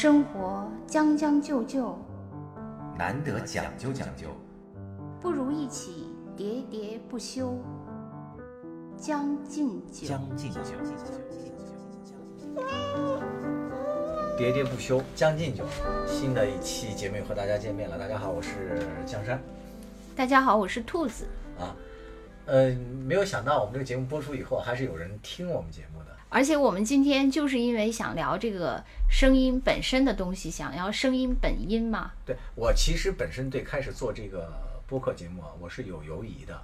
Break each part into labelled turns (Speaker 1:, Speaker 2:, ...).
Speaker 1: 生活将将就就，
Speaker 2: 难得讲究讲究，
Speaker 1: 不如一起喋喋不休。将进酒，
Speaker 2: 将进酒，喋喋不休，将进酒。新的一期节目和大家见面了，大家好，我是江山
Speaker 1: 大家好，我是兔子。
Speaker 2: 啊。呃，没有想到我们这个节目播出以后，还是有人听我们节目的。
Speaker 1: 而且我们今天就是因为想聊这个声音本身的东西，想要声音本音嘛。
Speaker 2: 对我其实本身对开始做这个播客节目啊，我是有犹疑的。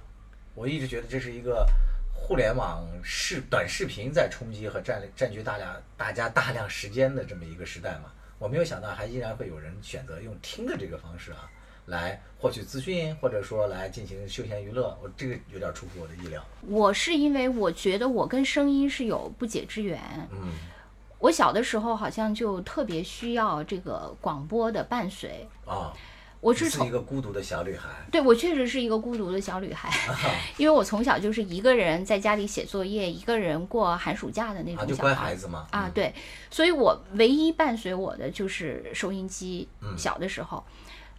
Speaker 2: 我一直觉得这是一个互联网视短视频在冲击和占占据大量大家大量时间的这么一个时代嘛。我没有想到还依然会有人选择用听的这个方式啊，来获取资讯，或者说来进行休闲娱乐。我这个有点出乎我的意料。
Speaker 1: 我是因为我觉得我跟声音是有不解之缘。
Speaker 2: 嗯
Speaker 1: 我小的时候好像就特别需要这个广播的伴随。
Speaker 2: 啊，
Speaker 1: 我是
Speaker 2: 一个孤独的小女孩。
Speaker 1: 对我确实是一个孤独的小女孩，因为我从小就是一个人在家里写作业，一个人过寒暑假的那
Speaker 2: 啊，就乖
Speaker 1: 种小孩
Speaker 2: 孩子嘛。
Speaker 1: 啊，
Speaker 2: 嗯，
Speaker 1: 对，所以我唯一伴随我的就是收音机。
Speaker 2: 嗯
Speaker 1: 小的时候，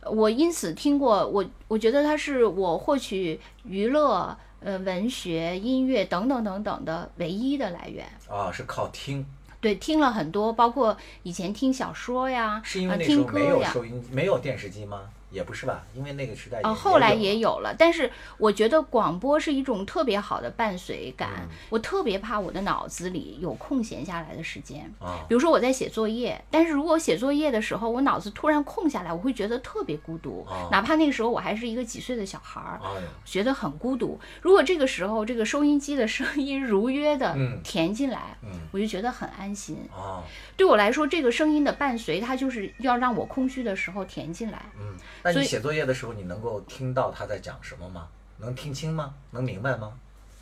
Speaker 1: 我因此听过我，我觉得它是我获取娱乐、呃文学、音乐等等等等的唯一的来源。
Speaker 2: 啊，是靠听，
Speaker 1: 对，听了很多，包括以前听小说呀，
Speaker 2: 是因为
Speaker 1: 啊
Speaker 2: 那时候没
Speaker 1: 听歌呀。
Speaker 2: 有收音，没有电视机吗？也不是吧，因为那个时代也
Speaker 1: 呃，后来也有了，但是我觉得广播是一种特别好的伴随感。
Speaker 2: 嗯
Speaker 1: 我特别怕我的脑子里有空闲下来的时间，
Speaker 2: 啊
Speaker 1: 比如说我在写作业，但是如果写作业的时候我脑子突然空下来，我会觉得特别孤独，
Speaker 2: 哦
Speaker 1: 哪怕那个时候我还是一个几岁的小孩儿，觉得很孤独。如果这个时候这个收音机的声音如约的
Speaker 2: 嗯
Speaker 1: 填进来，
Speaker 2: 嗯
Speaker 1: 我就觉得很安心。
Speaker 2: 啊，
Speaker 1: 对我来说，这个声音的伴随，它就是要让我空虚的时候填进来。
Speaker 2: 嗯，那你写作业的时候，你能够听到他在讲什么吗？能听清吗？能明白吗？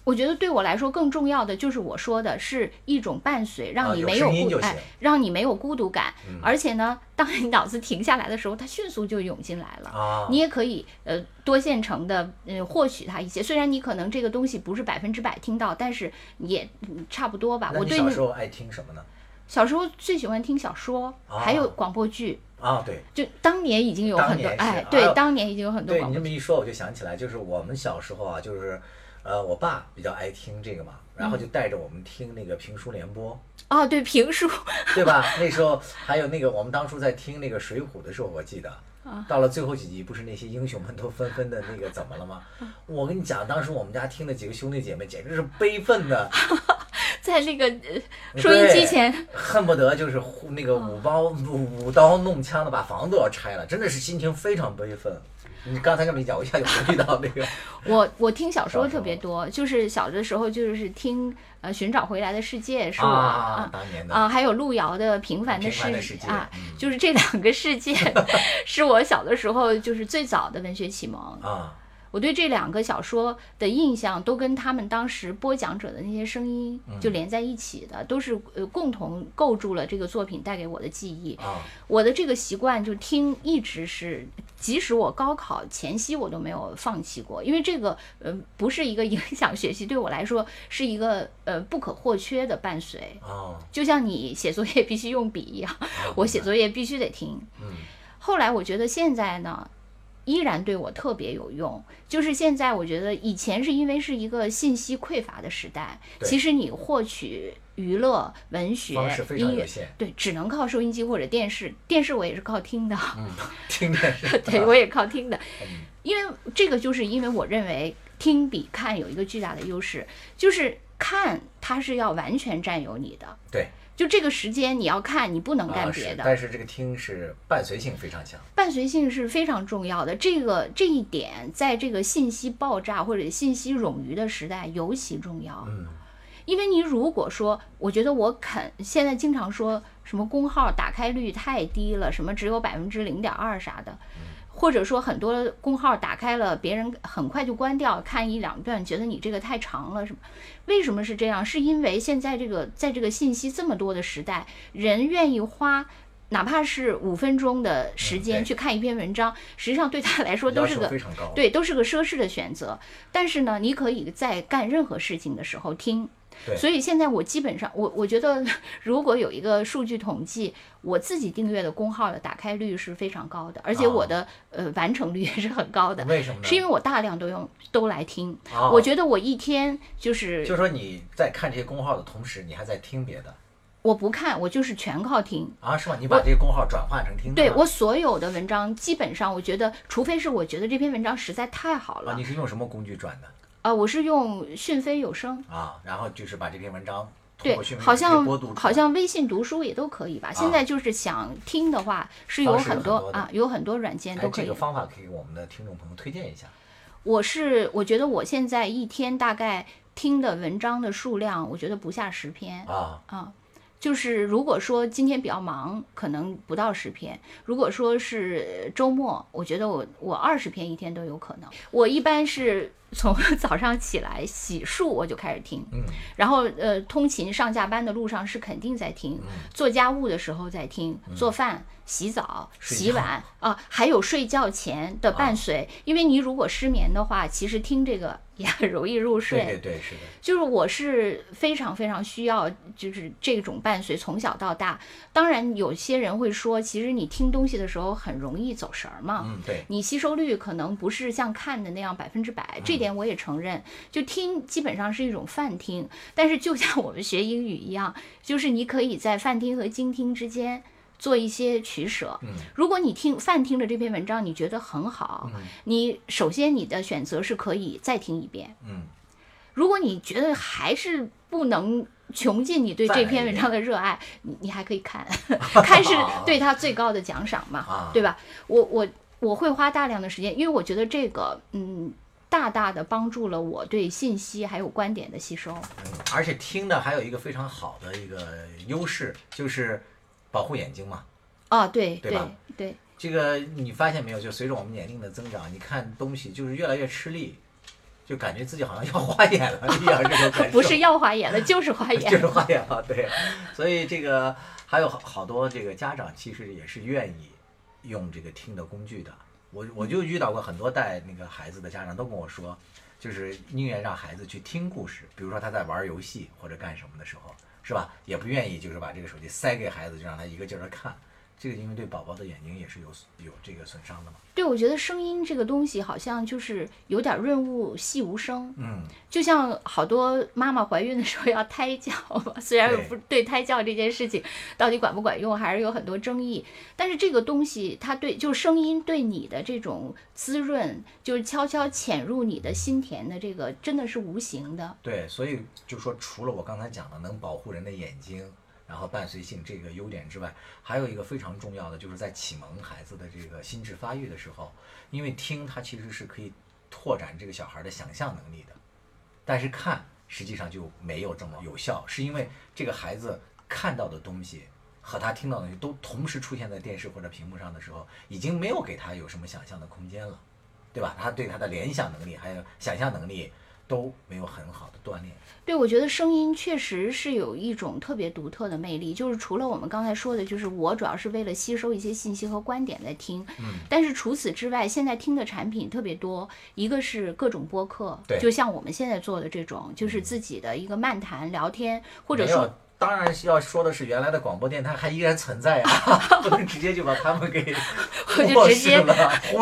Speaker 1: 我觉得对我来说更重要的就是我说的是一种伴随，让你没孤哎让你没有孤独感。
Speaker 2: 嗯
Speaker 1: 而且呢，当你脑子停下来的时候，它迅速就涌进来了。
Speaker 2: 啊，
Speaker 1: 你也可以呃多线程的嗯获取它一些，虽然你可能这个东西不是百分之百听到，但是也嗯差不多吧。我对那
Speaker 2: 小时候爱听什么呢？
Speaker 1: 小时候最喜欢听小说，还有
Speaker 2: 啊
Speaker 1: 广播剧。
Speaker 2: 啊，对，
Speaker 1: 就当年已经有很多哎，对当年已经有很多
Speaker 2: 对。你这么一说，我就想起来，就是我们小时候啊，就是，呃，我爸比较爱听这个嘛，然
Speaker 1: 嗯
Speaker 2: 后就带着我们听那个评书联播，
Speaker 1: 哦，对评书，
Speaker 2: 对吧？那时候还有那个，我们当初在听那个《水浒》的时候，我记得。
Speaker 1: 啊
Speaker 2: 到了最后几集，不是那些英雄们都纷纷的那个怎么了吗？
Speaker 1: 嗯
Speaker 2: 我跟你讲，当时我们家听的几个兄弟姐妹简直是悲愤的，
Speaker 1: 在那个呃收音机前，
Speaker 2: 恨不得就是那个舞刀舞舞刀弄枪的把房子都要拆了，真的是心情非常悲愤。你刚才这么一讲，我一下就回忆到那个
Speaker 1: 我我听小说特别多，就是小的时候就是听呃《寻找回来的世界》是我
Speaker 2: 啊，当年的。
Speaker 1: 啊，还有路遥的《平凡的
Speaker 2: 世界
Speaker 1: 啊，
Speaker 2: 嗯。
Speaker 1: 就是这两个世界 是我小的时候就是最早的文学启蒙。
Speaker 2: 啊，
Speaker 1: 我对这两个小说的印象都跟他们当时播讲者的那些声音
Speaker 2: 嗯
Speaker 1: 就连在一起的，都是呃共同构筑了这个作品带给我的记忆。
Speaker 2: 啊，
Speaker 1: 我的这个习惯就听一直是，即使我高考前夕我都没有放弃过，因为这个呃不是一个影响学习，对我来说是一个呃不可或缺的伴随。
Speaker 2: 啊，
Speaker 1: 就像你写作业必须用笔一样，我写作业必须得听。
Speaker 2: 嗯
Speaker 1: 后来我觉得现在呢，依然对我特别有用。就是现在，我觉得以前是因为是一个信息匮乏的时代，其实你获取娱乐、文学音乐，对，只能靠收音机或者电视。电视我也是靠听的，
Speaker 2: 嗯，听电视，
Speaker 1: 对我也靠听的
Speaker 2: 嗯，
Speaker 1: 因为这个就是因为我认为听比看有一个巨大的优势，就是看它是要完全占有你的。
Speaker 2: 对，
Speaker 1: 就这个时间你要看，你不能干
Speaker 2: 啊
Speaker 1: 别的。
Speaker 2: 是但是这个听是伴随性非常强，
Speaker 1: 伴随性是非常重要的，这个这一点在这个信息爆炸或者信息冗余的时代尤其重要。
Speaker 2: 嗯，
Speaker 1: 因为你如果说，我觉得我肯现在经常说什么工号打开率太低了，什么只有百分之零点二啥的，或者说很多公号打开了，别人很快就关掉，看一两段，觉得你这个太长了什么？为什么是这样？是因为现在这个在这个信息这么多的时代，人愿意花。哪怕是五分钟的时间去看一篇文章，实际上对他来说都是个对，都是个奢侈的选择。但是呢，你可以在干任何事情的时候听，
Speaker 2: 对
Speaker 1: 所以现在我基本上，我我觉得 如果有一个数据统计，我自己订阅的公号的打开率是非常高的，而且我的、呃完成率也是很高的，
Speaker 2: 为什么呢？
Speaker 1: 是因为我大量都用都来听。
Speaker 2: 啊
Speaker 1: 我觉得我一天就是
Speaker 2: 就是说你在看这些公号的同时，你还在听别的
Speaker 1: 我不看，我就是全靠听。
Speaker 2: 啊？是吧？你把这个公号转换成听的
Speaker 1: 对我所有的文章，基本上我觉得，除非是我觉得这篇文章实在太好了
Speaker 2: 啊，你是用什么工具转的
Speaker 1: 啊、我是用讯飞有声，
Speaker 2: 啊？然后就是把这篇文章通
Speaker 1: 对
Speaker 2: 过讯，飞
Speaker 1: 好像好像微信读书也都可以吧。现在就是想听的话，是有很多啊，有很多软件
Speaker 2: 哎
Speaker 1: 都可以
Speaker 2: 这个。方法可以给我们的听众朋友推荐一下
Speaker 1: 我是我觉得我现在一天大概听的文章的数量，我觉得不下十篇
Speaker 2: 啊。
Speaker 1: 啊。就是如果说今天比较忙，可能不到十篇；如果说是周末，我觉得我我二十篇一天都有可能。我一般是从 早上起来洗漱我就开始听，
Speaker 2: 嗯。
Speaker 1: 然后呃，通勤上下班的路上是肯定在听，
Speaker 2: 嗯。
Speaker 1: 做家务的时候在听，做饭、洗澡、洗碗啊，还有睡觉前的伴随。因为你如果失眠的话，其实听这个也很容易入睡。
Speaker 2: 对对对，是的。
Speaker 1: 就是我是非常非常需要，就是这种伴随从小到大。当然，有些人会说，其实你听东西的时候很容易走神儿嘛。
Speaker 2: 嗯，对，
Speaker 1: 你吸收率可能不是像看的那样百分之百，这点我也承认。就听基本上是一种泛听，但是就像我们学英语一样，就是你可以在泛听和精听之间做一些取舍。
Speaker 2: 嗯
Speaker 1: 如果你听泛听着这篇文章，你觉得很好，你首先你的选择是可以再听一遍。
Speaker 2: 嗯，
Speaker 1: 如果你觉得还是不能穷尽你对这篇文章的热爱，你你还可以看，看是对它最高的奖赏嘛，
Speaker 2: 啊
Speaker 1: 对吧？我我我会花大量的时间，因为我觉得这个嗯，大大的帮助了我对信息还有观点的吸收。
Speaker 2: 嗯，而且听的还有一个非常好的一个优势，就是保护眼睛嘛。
Speaker 1: 啊，对对
Speaker 2: 对吧
Speaker 1: 对，
Speaker 2: 这个你发现没有？就随着我们年龄的增长，你看东西就是越来越吃力，就感觉自己好像要花眼了一样，这种感受。
Speaker 1: 不是要花眼了，就是花眼。
Speaker 2: 就是花眼了，对。所以这个还有好好多这个家长其实也是愿意用这个听的工具的。我我就遇到过很多带那个孩子的家长都跟我说，就是宁愿让孩子去听故事，比如说他在玩游戏或者干什么的时候，是吧？也不愿意就是把这个手机塞给孩子，就让他一个劲儿的看。这个因为对宝宝的眼睛也是有有这个损伤的嘛。
Speaker 1: 对，我觉得声音这个东西好像就是有点润物细无声，
Speaker 2: 嗯，
Speaker 1: 就像好多妈妈怀孕的时候要胎教嘛，虽然
Speaker 2: 对
Speaker 1: 不对胎教这件事情到底管不管用，还是有很多争议。但是这个东西，它对就声音对你的这种滋润，就是悄悄潜入你的心田的这个，真的是无形的。
Speaker 2: 对，所以就说除了我刚才讲的能保护人的眼睛，然后伴随性这个优点之外，还有一个非常重要的，就是在启蒙孩子的这个心智发育的时候，因为听它其实是可以拓展这个小孩的想象能力的，但是看实际上就没有这么有效，是因为这个孩子看到的东西。和他听到的东西都同时出现在电视或者屏幕上的时候，已经没有给他有什么想象的空间了，对吧？他对他的联想能力还有想象能力都没有很好的锻炼。
Speaker 1: 对，我觉得声音确实是有一种特别独特的魅力，就是除了我们刚才说的，就是我主要是为了吸收一些信息和观点在听，
Speaker 2: 嗯，
Speaker 1: 但是除此之外，现在听的产品特别多，一个是各种播客，
Speaker 2: 对
Speaker 1: 就像我们现在做的这种，就是自己的一个漫谈聊天，或者说。
Speaker 2: 当然要说的是，原来的广播电台还依然存在啊，不能直接就把他们给
Speaker 1: 我就直接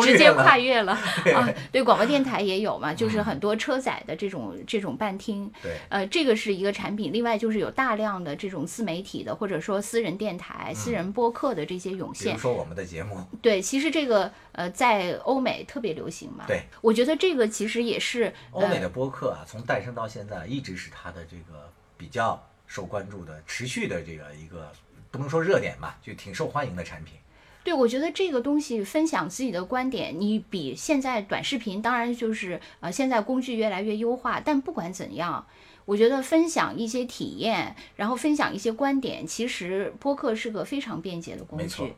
Speaker 1: 直接
Speaker 2: 了
Speaker 1: 跨越了 啊！对，广播电台也有嘛，就是很多车载的这种这种伴听，
Speaker 2: 对，
Speaker 1: 呃，这个是一个产品。另外就是有大量的这种自媒体的，或者说私人电台、私人播客的这些涌现
Speaker 2: 比如。说我们的节目，
Speaker 1: 对，其实这个呃，在欧美特别流行嘛。
Speaker 2: 对，
Speaker 1: 我觉得这个其实也是呃，
Speaker 2: 欧美的播客啊，从诞生到现在，一直是它的这个比较受关注的、持续的这个一个不能说热点吧，就挺受欢迎的产品。
Speaker 1: 对，我觉得这个东西分享自己的观点，你比现在短视频，当然就是呃，现在工具越来越优化，但不管怎样，我觉得分享一些体验，然后分享一些观点，其实播客是个非常便捷的工
Speaker 2: 没错
Speaker 1: 具。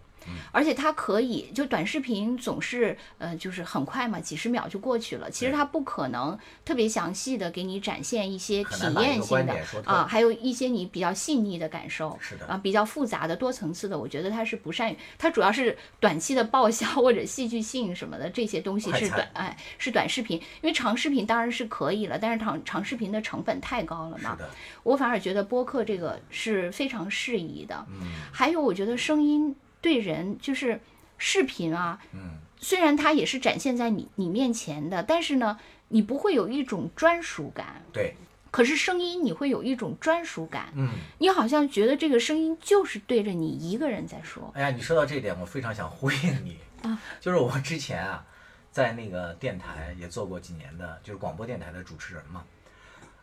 Speaker 1: 而且它可以就短视频总是呃就是很快嘛，几十秒就过去了。其实它不可能特别详细的给你展现一些体验性的啊，还有一些你比较细腻的感受。
Speaker 2: 是的
Speaker 1: 啊，比较复杂的多层次的，我觉得它是不善于，它主要是短期的爆笑或者戏剧性什么的这些东西是短哎是短视频，因为长视频当然是可以了，但是长长视频的成本太高了嘛。我反而觉得播客这个是非常适宜的。
Speaker 2: 嗯
Speaker 1: 还有，我觉得声音对人就是视频啊，
Speaker 2: 嗯，
Speaker 1: 虽然它也是展现在你你面前的，但是呢，你不会有一种专属感。
Speaker 2: 对，
Speaker 1: 可是声音你会有一种专属感，
Speaker 2: 嗯。
Speaker 1: 你好像觉得这个声音就是对着你一个人在说。
Speaker 2: 哎呀，你说到这一点，我非常想呼应你
Speaker 1: 啊，
Speaker 2: 就是我之前啊，在那个电台也做过几年的，就是广播电台的主持人嘛。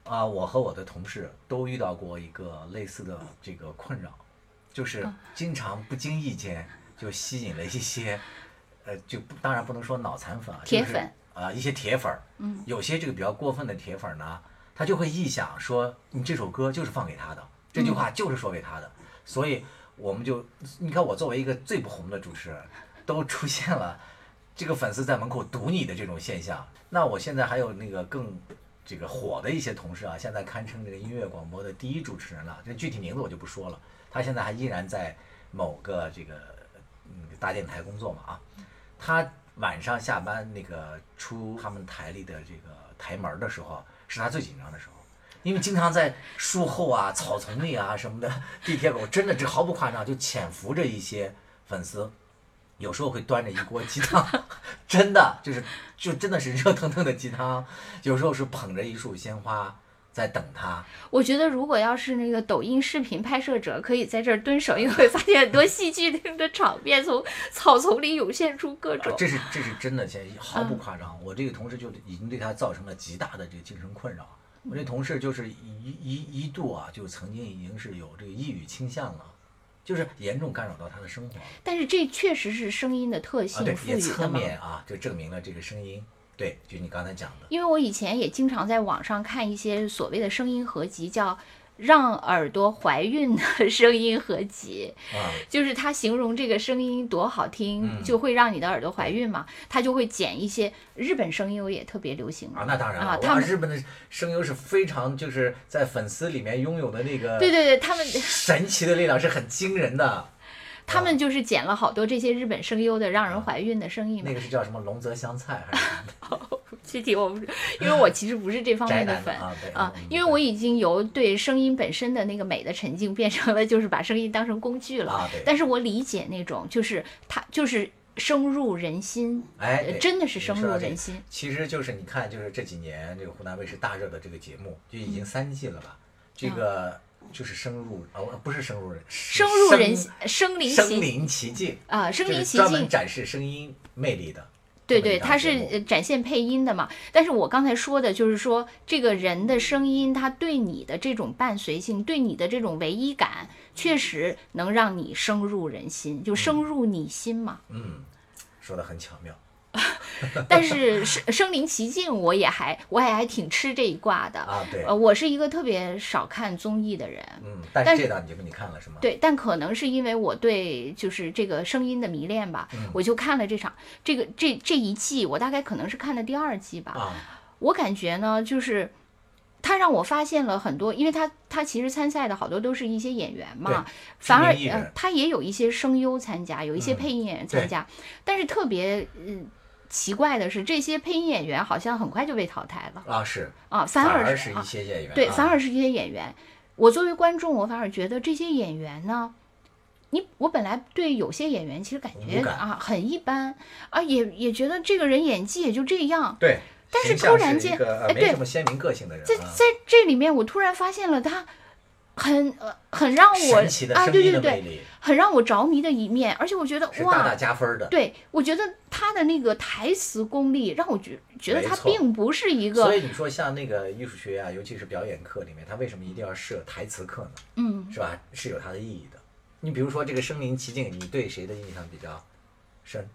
Speaker 2: 啊，我和我的同事都遇到过一个类似的这个困扰，就是经常不经意间就吸引了一些，呃，就不当然不能说脑残粉啊，就是
Speaker 1: 铁粉。
Speaker 2: 啊、一些铁粉儿，
Speaker 1: 嗯，
Speaker 2: 有些这个比较过分的铁粉儿呢，他就会臆想说你这首歌就是放给他的，这句话就是说给他的，所以我们就你看我作为一个最不红的主持人，都出现了这个粉丝在门口堵你的这种现象。那我现在还有那个更这个火的一些同事啊，现在堪称这个音乐广播的第一主持人了，这具体名字我就不说了。他现在还依然在某个这个嗯大电台工作嘛啊，他晚上下班那个出他们台里的这个台门儿的时候，是他最紧张的时候，因为经常在树后啊、草丛里啊什么的，地铁口真的这毫不夸张，就潜伏着一些粉丝，有时候会端着一锅鸡汤，真的就是就真的是热腾腾的鸡汤，有时候是捧着一束鲜花在等他。
Speaker 1: 我觉得如果要是那个抖音视频拍摄者可以在这儿蹲守，因为会发现很多戏剧性的场面从 草丛里涌现出各种
Speaker 2: 啊。这是这是真的，现在毫不夸张。我这个同事就已经对他造成了极大的这个精神困扰。我这同事就是一一一度啊，就曾经已经是有这个抑郁倾向了，就是严重干扰到他的生活。
Speaker 1: 但是这确实是声音的特
Speaker 2: 啊，
Speaker 1: 性
Speaker 2: 对，也
Speaker 1: 赋予的嘛。
Speaker 2: 侧面啊，就证明了这个声音，对，就你刚才讲的，
Speaker 1: 因为我以前也经常在网上看一些所谓的声音合集，叫“让耳朵怀孕的 声音合集”，
Speaker 2: 啊，
Speaker 1: 就是他形容这个声音多好听，
Speaker 2: 嗯
Speaker 1: 就会让你的耳朵怀孕嘛。他就会剪一些日本声优也特别流行
Speaker 2: 啊，那当然了，
Speaker 1: 啊他们
Speaker 2: 日本的声优是非常就是在粉丝里面拥有的那个
Speaker 1: 对对对，他们
Speaker 2: 神奇的力量是很惊人的。
Speaker 1: 他们就是剪了好多这些日本声优的让人怀孕的声音嘛
Speaker 2: 那。个是叫什么龙泽香菜还是什么
Speaker 1: 具体我不是，因为我其实不是这方面的粉
Speaker 2: 啊？
Speaker 1: 因为我已经由对声音本身的那个美的沉浸，变成了就是把声音当成工具了。
Speaker 2: 啊？对，
Speaker 1: 但是我理解那种，就是它就是深入人心，
Speaker 2: 哎，
Speaker 1: 真的是深入人心。
Speaker 2: 其实就是你看，就是这几年这个湖南卫视大热的这个节目，就已
Speaker 1: 嗯
Speaker 2: 经三季了吧？这个就是深入呃不是深入人，
Speaker 1: 深入人心，身临其
Speaker 2: 身临其境
Speaker 1: 啊，身临其
Speaker 2: 境专门
Speaker 1: 境。
Speaker 2: 展示声音魅力的。
Speaker 1: 对对，它是呃展现配音的嘛。但是我刚才说的就是说，这个人的声音，他对你的这种伴随性，对你的这种唯一感，确实能让你深入人心，就深入你心嘛。
Speaker 2: 嗯，说的很巧妙。
Speaker 1: 但是身身临其境，我也还我也还挺吃这一挂的。
Speaker 2: 啊，对，
Speaker 1: 呃，我是一个特别少看综艺的人，
Speaker 2: 嗯，但
Speaker 1: 但是
Speaker 2: 是这档节目你看了是吗？
Speaker 1: 对，但可能是因为我对就是这个声音的迷恋吧，
Speaker 2: 嗯
Speaker 1: 我就看了这场这个这这一季，我大概可能是看的第二季吧。
Speaker 2: 啊，
Speaker 1: 我感觉呢，就是他让我发现了很多，因为他他其实参赛的好多都是一些演员嘛，反而他也有一些声优参加，有一些
Speaker 2: 嗯
Speaker 1: 配音演员参加，但是特别嗯。奇怪的是，这些配音演员好像很快就被淘汰了
Speaker 2: 啊是，
Speaker 1: 啊，反
Speaker 2: 而是一些演员
Speaker 1: 对，
Speaker 2: 啊
Speaker 1: 反而是一些演员。我作为观众，我反而觉得这些演员呢，你我本来对有些演员其实感觉啊很一般啊，也也觉得这个人演技也就这样。
Speaker 2: 对，
Speaker 1: 但是突然间对
Speaker 2: 没什么鲜明个性的人啊，
Speaker 1: 在在这里面，我突然发现了他很呃很让我啊，对对对，很让我着迷的一面，而且我觉得
Speaker 2: 哇大大
Speaker 1: 哇，
Speaker 2: 加分的。
Speaker 1: 对我觉得他的那个台词功力让我觉觉得他并不是一个
Speaker 2: 所以你说像那个艺术学啊，尤其是表演课里面，他为什么一定要设台词课呢？
Speaker 1: 嗯
Speaker 2: 是吧？是有它的意义的。你比如说这个身临其境，你对谁的印象比较深？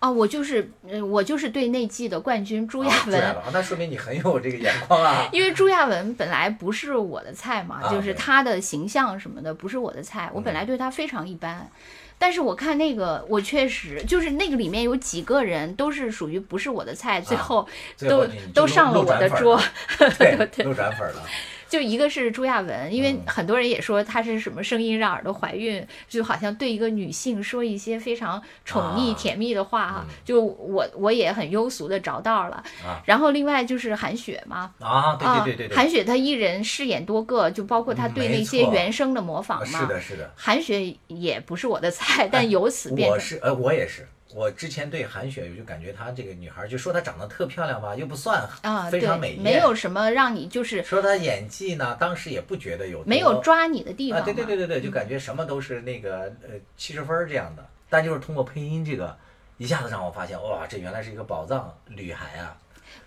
Speaker 1: 啊，我就是，呃，我就是对那季的冠军朱亚文，
Speaker 2: 那说明你很有这个眼光啊。
Speaker 1: 因为朱亚文本来不是我的菜嘛，
Speaker 2: 啊
Speaker 1: 就是他的形象什么的不是我的菜，我本
Speaker 2: 嗯
Speaker 1: 来对他非常一般。但是我看那个，我确实就是那个里面有几个人都是属于不是我的菜，最
Speaker 2: 啊
Speaker 1: 后
Speaker 2: 最后
Speaker 1: 都都上了我的桌
Speaker 2: 了。对，都转粉儿了。
Speaker 1: 就一个是朱亚文，因为
Speaker 2: 嗯
Speaker 1: 很多人也说她是什么声音让耳朵怀孕，就好像对一个女性说一些非常宠溺、
Speaker 2: 啊
Speaker 1: 甜蜜的话哈。
Speaker 2: 嗯
Speaker 1: 就我我也很庸俗的着道了。
Speaker 2: 啊
Speaker 1: 然后另外就是韩雪嘛，
Speaker 2: 啊，对
Speaker 1: 啊
Speaker 2: 对对对对，
Speaker 1: 韩雪她一人饰演多个，就包括她对那些原声的模仿嘛。
Speaker 2: 是的，是的。
Speaker 1: 韩雪也不是我的菜，但由此变成
Speaker 2: 我是呃，我也是。我之前对韩雪，我就感觉她这个女孩，就说她长得特漂亮吧，又不算
Speaker 1: 啊，
Speaker 2: 非常美，艳，
Speaker 1: 没有什么让你就是
Speaker 2: 说她演技呢，当时也不觉得有多
Speaker 1: 没有抓你的地
Speaker 2: 啊，
Speaker 1: 方啊。
Speaker 2: 对对对对对，就感觉什么都是那个呃七十分儿这样的，但就是通过配音这个，一下子让我发现哇，这原来是一个宝藏女孩啊！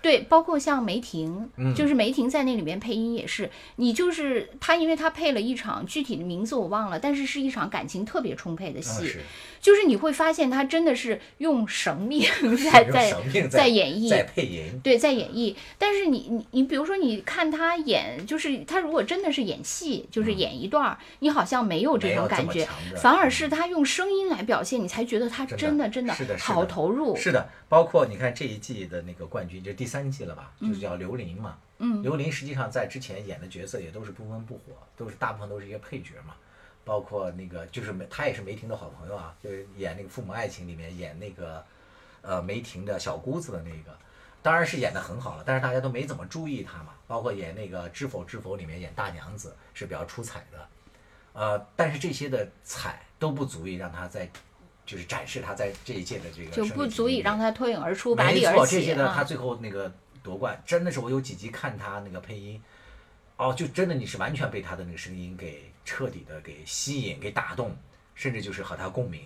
Speaker 1: 对，包括像梅婷，
Speaker 2: 嗯。
Speaker 1: 就是梅婷在那里面配音也是，你就是她，因为她配了一场具体的名字我忘了，但是是一场感情特别充沛的
Speaker 2: 嗯，
Speaker 1: 戏，
Speaker 2: 是。
Speaker 1: 就是你会发现她真的是用生命 在
Speaker 2: 用
Speaker 1: 在在演绎，
Speaker 2: 在配音，
Speaker 1: 对，在演绎。但是你你你，比如说你看她演，就是她如果真的是演戏，就是演一段儿，你好像没有这种感觉反而是她用声音来表现，你才觉得她
Speaker 2: 真的
Speaker 1: 真的好
Speaker 2: 的
Speaker 1: 投入。
Speaker 2: 是的，包括你看这一季的那个冠军，就第三季了吧，就是叫刘琳嘛。
Speaker 1: 嗯
Speaker 2: 刘琳实际上在之前演的角色也都是不温不火，都是大部分都是一些配角嘛。包括那个就是梅，她也是梅婷的好朋友啊，就是演那个《父母爱情》里面演那个呃梅婷的小姑子的那个，当然是演的很好了，但是大家都没怎么注意她嘛。包括演那个《知否知否》里面演大娘子是比较出彩的，呃，但是这些的彩都不足以让她在就是展示他在这一届的这个
Speaker 1: 就不足以让他脱颖而出，拔
Speaker 2: 没
Speaker 1: 地而
Speaker 2: 错，这
Speaker 1: 起
Speaker 2: 些的他
Speaker 1: 啊！
Speaker 2: 最后那个夺冠，真的是我有几集看他那个配音，哦，就真的你是完全被他的那个声音给彻底的给吸引、给打动，甚至就是和他共鸣，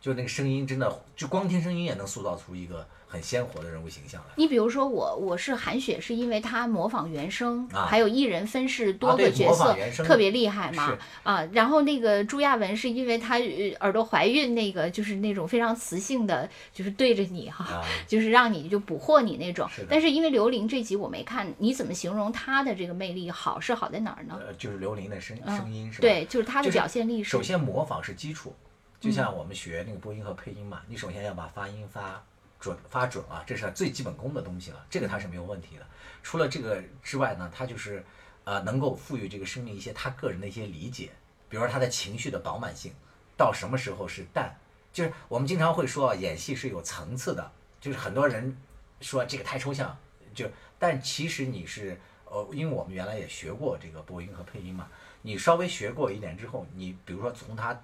Speaker 2: 就那个声音真的，就光听声音也能塑造出一个很鲜活的人物形象来。
Speaker 1: 你比如说我，我是韩雪，是因为她模仿原声，
Speaker 2: 啊
Speaker 1: 还有一人分饰多个角色，特别厉害嘛。啊，然后那个朱亚文是因为她呃耳朵怀孕，那个就是那种非常磁性的，就是对着你哈、
Speaker 2: 啊
Speaker 1: 就是让你就捕获你那种
Speaker 2: 是。
Speaker 1: 但是因为刘玲这集我没看，你怎么形容她的这个魅力好是好在哪儿呢？
Speaker 2: 呃，就是刘玲的声
Speaker 1: 嗯
Speaker 2: 声音是吧？
Speaker 1: 对，就是她的表现力是
Speaker 2: 首先模仿是基础，就像我们学那个播音和配音嘛，你首先要把发音发准发准啊，这是最基本功的东西了，这个它是没有问题的。除了这个之外呢，它就是呃能够赋予这个生命一些他个人的一些理解，比如说他的情绪的饱满性，到什么时候是淡，就是我们经常会说啊，演戏是有层次的，就是很多人说这个太抽象，就但其实你是呃，因为我们原来也学过这个播音和配音嘛，你稍微学过一点之后，你比如说从他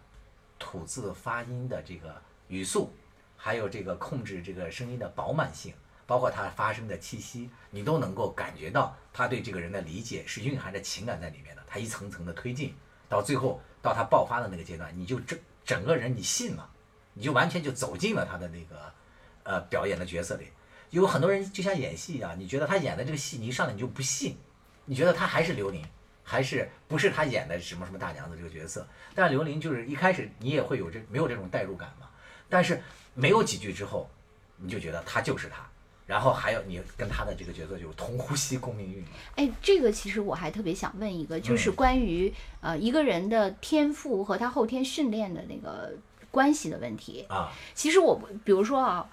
Speaker 2: 吐字发音的这个语速，还有这个控制这个声音的饱满性，包括他发声的气息，你都能够感觉到他对这个人的理解是蕴含着情感在里面的。他一层层的推进，到最后到他爆发的那个阶段，你就整整个人你信了，你就完全就走进了他的那个呃表演的角色里。有很多人就像演戏一样，你觉得他演的这个戏，你一上来你就不信，你觉得他还是刘琳，还是不是他演的什么什么大娘子这个角色？但刘琳就是一开始你也会有这没有这种代入感，但是没有几句之后，你就觉得他就是他，然后还有你跟他的这个角色就是同呼吸共命运嘛。
Speaker 1: 哎，这个其实我还特别想问一个，就是
Speaker 2: 嗯
Speaker 1: 关于、呃一个人的天赋和他后天训练的那个关系的问题。
Speaker 2: 啊，
Speaker 1: 其实我比如说啊，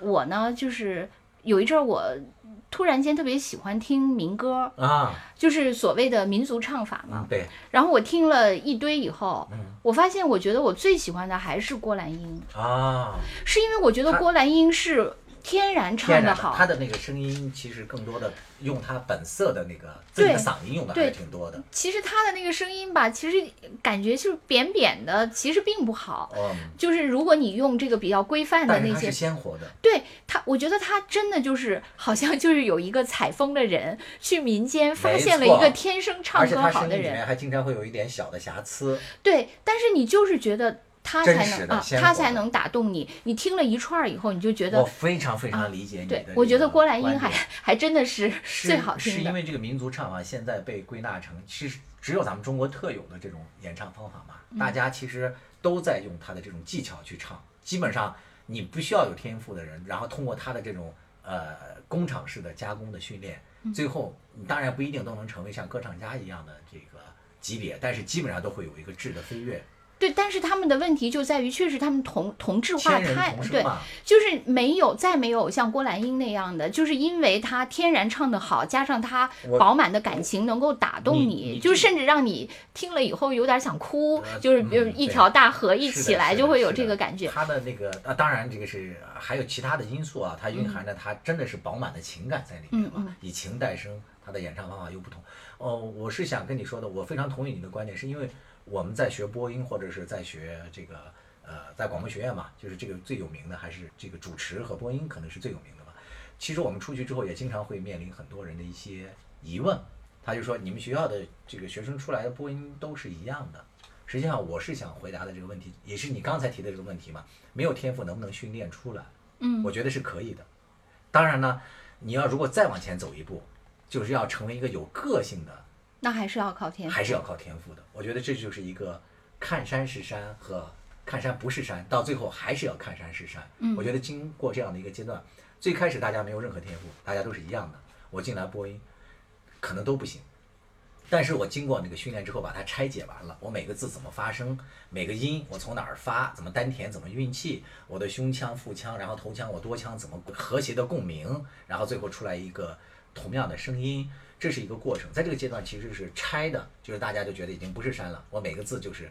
Speaker 1: 我呢就是有一阵儿我突然间特别喜欢听民歌，
Speaker 2: 啊，
Speaker 1: 就是所谓的民族唱法嘛。
Speaker 2: 嗯，。对，
Speaker 1: 然后我听了一堆以后，
Speaker 2: 嗯。
Speaker 1: 我发现我觉得我最喜欢的还是郭兰英，
Speaker 2: 啊，
Speaker 1: 是因为我觉得郭兰英是天然唱
Speaker 2: 天然
Speaker 1: 得好，
Speaker 2: 他的那个声音其实更多的用他本色的那个自己的
Speaker 1: 对
Speaker 2: 嗓音用的还是挺多的。
Speaker 1: 其实他的那个声音吧，其实感觉就是扁扁的，其实并不好。
Speaker 2: 嗯，
Speaker 1: 就是如果你用这个比较规范的那些
Speaker 2: 但是它是，鲜活的。
Speaker 1: 对他，我觉得他真的就是好像就是有一个采风的人去民间发现了一个天生唱
Speaker 2: 而且
Speaker 1: 歌
Speaker 2: 他声音里
Speaker 1: 好的人，
Speaker 2: 面还经常会有一点小的瑕疵。
Speaker 1: 对，但是你就是觉得他才能啊，他才能打动你。你听了一串儿以后，你就觉得我，
Speaker 2: 非常非常理解你的
Speaker 1: 我觉得郭兰英还还真的是
Speaker 2: 是
Speaker 1: 最好听的。
Speaker 2: 是因为这个民族唱法，现在被归纳成其实只有咱们中国特有的这种演唱方法嘛，
Speaker 1: 嗯
Speaker 2: 大家其实都在用他的这种技巧去唱，基本上你不需要有天赋的人，然后通过他的这种呃工厂式的加工的训练，最后你当然不一定都能成为像歌唱家一样的这个级别，但是基本上都会有一个质的飞跃。
Speaker 1: 对，但是他们的问题就在于，确实他们同同质化太对，就是没有再没有像郭兰英那样的，就是因为她天然唱得好，加上
Speaker 2: 她
Speaker 1: 饱满的感情能够打动
Speaker 2: 你
Speaker 1: 你，
Speaker 2: 你
Speaker 1: 就甚至让你听了以后有点想哭，
Speaker 2: 呃
Speaker 1: 就是比如一条大河一起来就会有这个感觉。
Speaker 2: 他的那个啊，当然这个是还有其他的因素啊，它蕴含着他真的是饱满的情感在里面嘛，以情代声，他的演唱方法又不同。哦，我是想跟你说的，我非常同意你的观点，是因为我们在学播音或者是在学这个呃，在广播学院嘛，就是这个最有名的还是这个主持和播音可能是最有名的吧。其实我们出去之后也经常会面临很多人的一些疑问，他就说你们学校的这个学生出来的播音都是一样的。实际上，我是想回答的这个问题，也是你刚才提的这个问题嘛，没有天赋能不能训练出来？
Speaker 1: 嗯
Speaker 2: 我觉得是可以的。当然呢，你要如果再往前走一步，就是要成为一个有个性的，
Speaker 1: 那还是要靠天赋。
Speaker 2: 还是要靠天赋的。我觉得这就是一个看山是山和看山不是山，到最后还是要看山是山。
Speaker 1: 嗯
Speaker 2: 我觉得经过这样的一个阶段，最开始大家没有任何天赋，大家都是一样的。我进来播音，可能都不行。但是我经过那个训练之后，把它拆解完了，我每个字怎么发声，每个音我从哪儿发，怎么丹田，怎么运气，我的胸腔、腹腔，然后头腔，我多腔怎么和谐的共鸣，然后最后出来一个同样的声音，这是一个过程。在这个阶段其实是拆的，就是大家就觉得已经不是山了，我每个字就是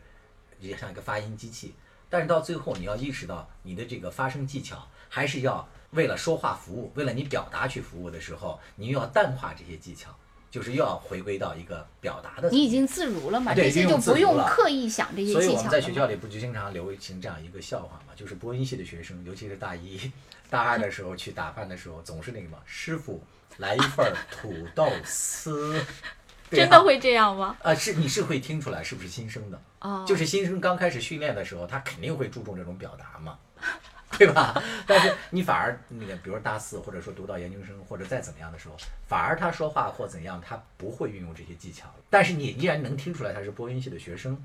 Speaker 2: 也像一个发音机器。但是到最后，你要意识到你的这个发声技巧还是要为了说话服务，为了你表达去服务的时候，你又要淡化这些技巧，就是又要回归到一个表达的。
Speaker 1: 你已经自如了嘛，
Speaker 2: 对
Speaker 1: 这些就不用刻意想这些
Speaker 2: 所以
Speaker 1: 技巧了嘛。
Speaker 2: 我们在学校里不就经常流行这样一个笑话嘛，就是播音系的学生，尤其是大一、大二的时候去打饭的时候，总是那个嘛，师傅来一份儿土豆丝，
Speaker 1: 真的会这样吗？
Speaker 2: 啊，是你是会听出来是不是新生的？
Speaker 1: 哦，
Speaker 2: 就是新生刚开始训练的时候，他肯定会注重这种表达嘛，对吧？但是你反而那个，比如大四或者说读到研究生或者再怎么样的时候，反而他说话或怎样，他不会运用这些技巧，但是你依然能听出来他是播音系的学生。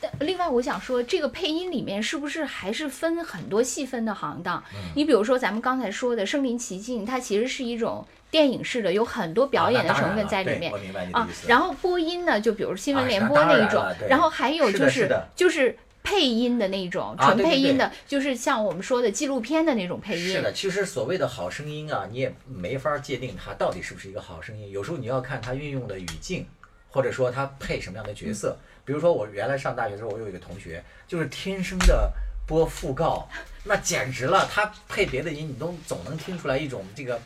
Speaker 1: 但另外，我想说，这个配音里面是不是还是分很多细分的行当？
Speaker 2: 嗯
Speaker 1: 你比如说咱们刚才说的《身临其境》，它其实是一种电影式的，有很多表演的成分在里面
Speaker 2: 啊然了对我明白你的
Speaker 1: 啊
Speaker 2: 意思。。
Speaker 1: 然后播音呢，就比如新闻
Speaker 2: 啊
Speaker 1: 联播那一种然后还有就是就是配音的那种，纯配音的，就是像我们说的纪录片的那种配音。
Speaker 2: 是的，其实所谓的好声音啊，你也没法界定它到底是不是一个好声音。有时候你要看它运用的语境，或者说它配什么样的角色。比如说我原来上大学的时候，我有一个同学，就是天生的播讣告，那简直了，他配别的音，你都总能听出来一种这个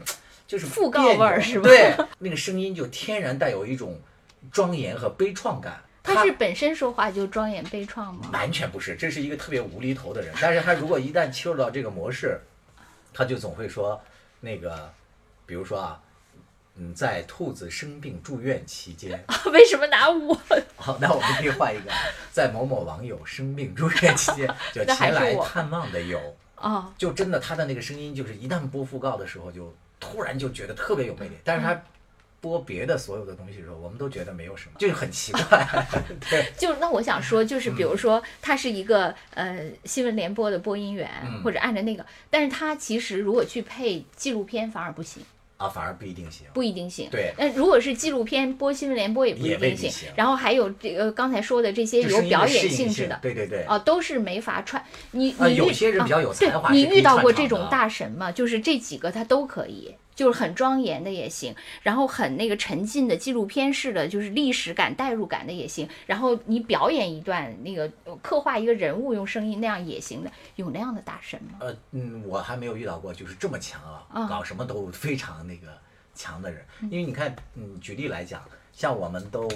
Speaker 2: 就是
Speaker 1: 讣告味儿是吧
Speaker 2: 对，那个声音就天然带有一种庄严和悲怆感。
Speaker 1: 他是本身说话就庄严悲怆吗？
Speaker 2: 完全不是，这是一个特别无厘头的人。但是他如果一旦切入到这个模式，他就总会说那个，比如说啊，嗯，在兔子生病住院期间，
Speaker 1: 为什么拿我？
Speaker 2: 好，那我们可以换一个，在某某网友生病住院期间，就前来探望的有，
Speaker 1: 啊，
Speaker 2: 就真的他的那个声音，就是一旦播讣告的时候，就突然就觉得特别有魅力。但是他播别的所有的东西的时候，我们都觉得没有什么，就是很奇怪。对，
Speaker 1: 就那我想说，就是比如说他是一个呃新闻联播的播音员，
Speaker 2: 嗯
Speaker 1: 或者按着那个，但是他其实如果去配纪录片反而不行，
Speaker 2: 啊，反而不一定行。
Speaker 1: 不一定行。
Speaker 2: 对
Speaker 1: 那如果是纪录片播新闻联播也不一定行。
Speaker 2: 行
Speaker 1: 然后还有这个刚才说的这些有表演
Speaker 2: 性
Speaker 1: 性质的。
Speaker 2: 对对对。
Speaker 1: 啊，都是没法串。你
Speaker 2: 啊
Speaker 1: 你遇
Speaker 2: 有些人比较有
Speaker 1: 啊对
Speaker 2: 才华
Speaker 1: 你遇到过这种大神吗？就是这几个他都可以，就是很庄严的也行，然后很那个沉浸的纪录片式的，就是历史感、代入感的也行。然后你表演一段那个呃刻画一个人物，用声音那样也行的，有那样的大神吗？
Speaker 2: 呃，嗯，我还没有遇到过就是这么强啊，
Speaker 1: 啊
Speaker 2: 搞什么都非常那个强的人。
Speaker 1: 嗯
Speaker 2: 因为你看，嗯，举例来讲，像我们都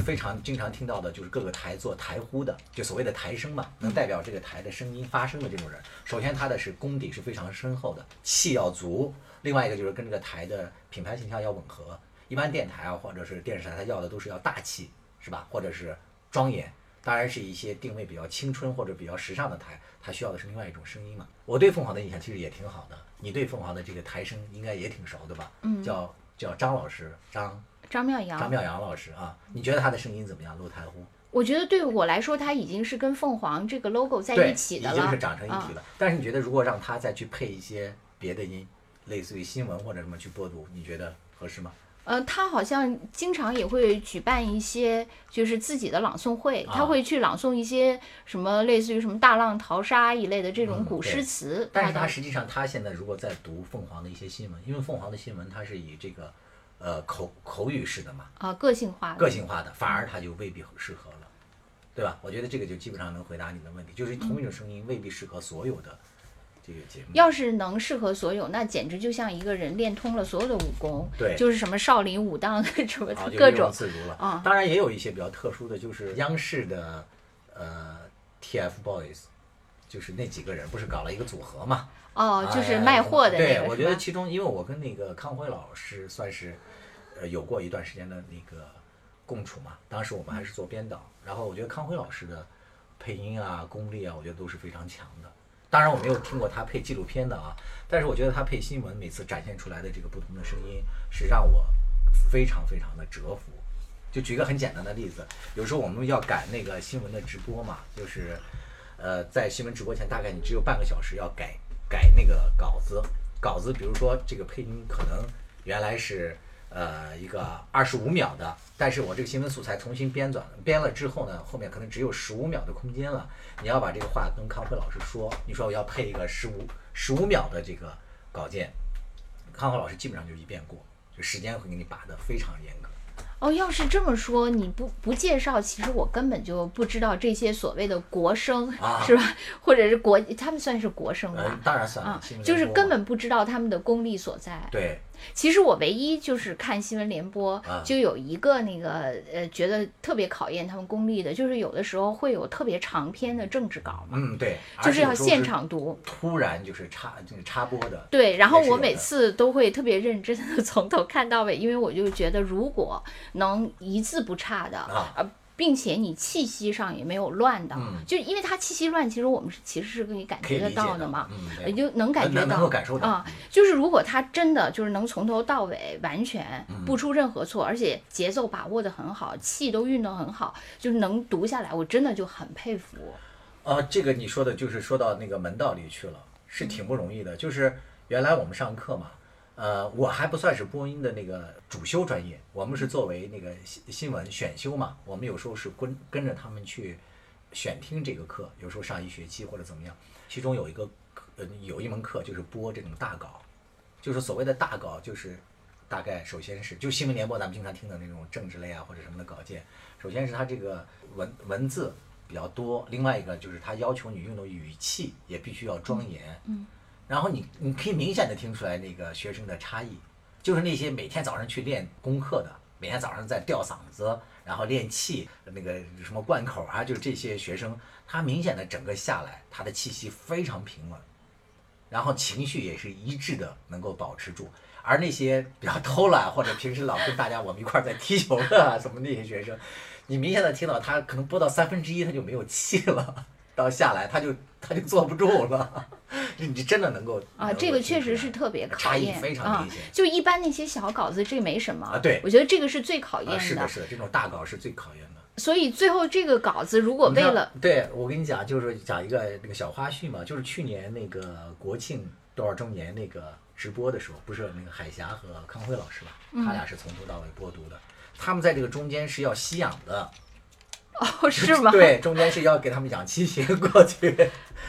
Speaker 2: 非常经常听到的，就是各个台做台呼的，就所谓的台声嘛，能代表这个台的声音发声的这种人，首先他的是功底是非常深厚的，气要足；另外一个就是跟这个台的品牌形象要吻合。一般电台啊，或者是电视台，他要的都是要大气，是吧？或者是庄严。当然是一些定位比较青春或者比较时尚的台，它需要的是另外一种声音嘛。我对凤凰的印象其实也挺好的，你对凤凰的这个台声应该也挺熟的吧？
Speaker 1: 嗯
Speaker 2: 叫叫张老师，张
Speaker 1: 张妙阳，
Speaker 2: 张妙阳老师啊，你觉得他的声音怎么样？录台呼？
Speaker 1: 我觉得对我来说，他已经是跟凤凰这个 logo 在，一起的了
Speaker 2: 已经是。长成一体
Speaker 1: 啊
Speaker 2: 了。但是你觉得，如果让他再去配一些别的音，类似于新闻或者什么去播读，你觉得合适吗？
Speaker 1: 呃，他好像经常也会举办一些就是自己的朗诵会，他
Speaker 2: 啊
Speaker 1: 会去朗诵一些什么类似于什么大浪淘沙一类的这种
Speaker 2: 嗯
Speaker 1: 古诗词。
Speaker 2: 但是他实际上，他现在如果在读凤凰的一些新闻，因为凤凰的新闻它是以这个呃口口语式的嘛，
Speaker 1: 啊个性化的
Speaker 2: 个性化的，反而它就未必适合了，对吧？我觉得这个就基本上能回答你的问题，就是同一种声音未必适合所有的这个节目。
Speaker 1: 要是能适合所有，那简直就像一个人练通了所有的武功，
Speaker 2: 对
Speaker 1: 就是什么少林武当什么各种
Speaker 2: 自如了。
Speaker 1: 啊
Speaker 2: 当然也有一些比较特殊的，就是央视的呃 TFBOYS，就是那几个人不是搞了一个组合嘛？
Speaker 1: 哦，就是
Speaker 2: 哎
Speaker 1: 卖货的那
Speaker 2: 对，我觉得？其中，因为我跟那个康辉老师算是呃有过一段时间的那个共处嘛，当时我们还是做编导，然后我觉得康辉老师的配音啊、功力啊，我觉得都是非常强的。当然我没有听过他配纪录片的啊，但是我觉得他配新闻每次展现出来的这个不同的声音，是让我非常非常的折服。就举一个很简单的例子，有时候我们要赶那个新闻的直播嘛，就是呃在新闻直播前大概你只有半个小时要改改那个稿子，稿子比如说这个配音可能原来是呃一个二十五秒的，但是我这个新闻素材重新编纂编了之后呢，后面可能只有十五秒的空间了，你要把这个话跟康辉老师说，你说我要配一个十五十五秒的这个稿件，康辉老师基本上就一遍过，就时间会给你把的非常严格。
Speaker 1: 哦，要是这么说，你不不介绍，其实我根本就不知道这些所谓的国生、
Speaker 2: 啊
Speaker 1: 是吧？或者是国，他们算是国生吧？
Speaker 2: 呃，当然算了
Speaker 1: 啊，就是根本不知道他们的功力所在。
Speaker 2: 对
Speaker 1: 其实我唯一就是看新闻联播，
Speaker 2: 啊
Speaker 1: 就有一个那个呃，觉得特别考验他们功力的，就是有的时候会有特别长篇的政治稿嘛，
Speaker 2: 嗯对，
Speaker 1: 就是要现场读。
Speaker 2: 突然就是插就是插播的，
Speaker 1: 对，然后我每次都会特别认真的 从头看到尾，因为我就觉得如果能一字不差的，
Speaker 2: 啊
Speaker 1: 呃，并且你气息上也没有乱的，
Speaker 2: 嗯
Speaker 1: 就因为它气息乱，其实我们是其实是可以感觉得
Speaker 2: 可以理解的
Speaker 1: 到嘛，
Speaker 2: 嗯
Speaker 1: 也就能感觉到
Speaker 2: 能够感受到
Speaker 1: 啊、就是如果他真的就是能从头到尾完全
Speaker 2: 嗯
Speaker 1: 不出任何错，而且节奏把握的很好，气都运得很好，就是能读下来，我真的就很佩服。
Speaker 2: 啊，这个你说的就是说到那个门道里去了，是挺不容易的。就是原来我们上课嘛，呃，我还不算是播音的那个主修专业，我们是作为那个新新闻选修嘛，我们有时候是跟跟着他们去选听这个课，有时候上一学期或者怎么样。其中有一个呃有一门课就是播这种大稿，就是所谓的大稿，就是大概首先是就新闻联播咱们经常听的那种政治类啊或者什么的稿件，首先是它这个文文字比较多，另外一个就是它要求你用的语气也必须要庄严，
Speaker 1: 嗯，
Speaker 2: 然后你你可以明显的听出来那个学生的差异，就是那些每天早上去练功课的，每天早上在吊嗓子，然后练气，那个什么贯口啊，就是这些学生，他明显的整个下来，他的气息非常平稳，然后情绪也是一致的，能够保持住。而那些比较偷懒或者平时老跟大家我们一块儿在踢球的啊什么那些学生，你明显的听到他可能播到三分之一他就没有气了，到下来他就他就坐不住了，你真的能够
Speaker 1: 啊，这个确实是特别考
Speaker 2: 差异
Speaker 1: 验
Speaker 2: 非常
Speaker 1: 啊
Speaker 2: 明显。！
Speaker 1: 就一般那些小稿子，这没什么
Speaker 2: 啊对
Speaker 1: 我觉得这个是最考验
Speaker 2: 啊，是的，是的，这种大稿是最考验的。
Speaker 1: 所以最后这个稿子如果为了
Speaker 2: 对我跟你讲，就是讲一个那个小花絮嘛，就是去年那个国庆多少周年那个直播的时候，不是那个海霞和康辉老师吧，
Speaker 1: 嗯
Speaker 2: 他俩是从头到尾播读的，他们在这个中间是要吸氧的，
Speaker 1: 哦是吗？
Speaker 2: 对，中间是要给他们氧气瓶过去，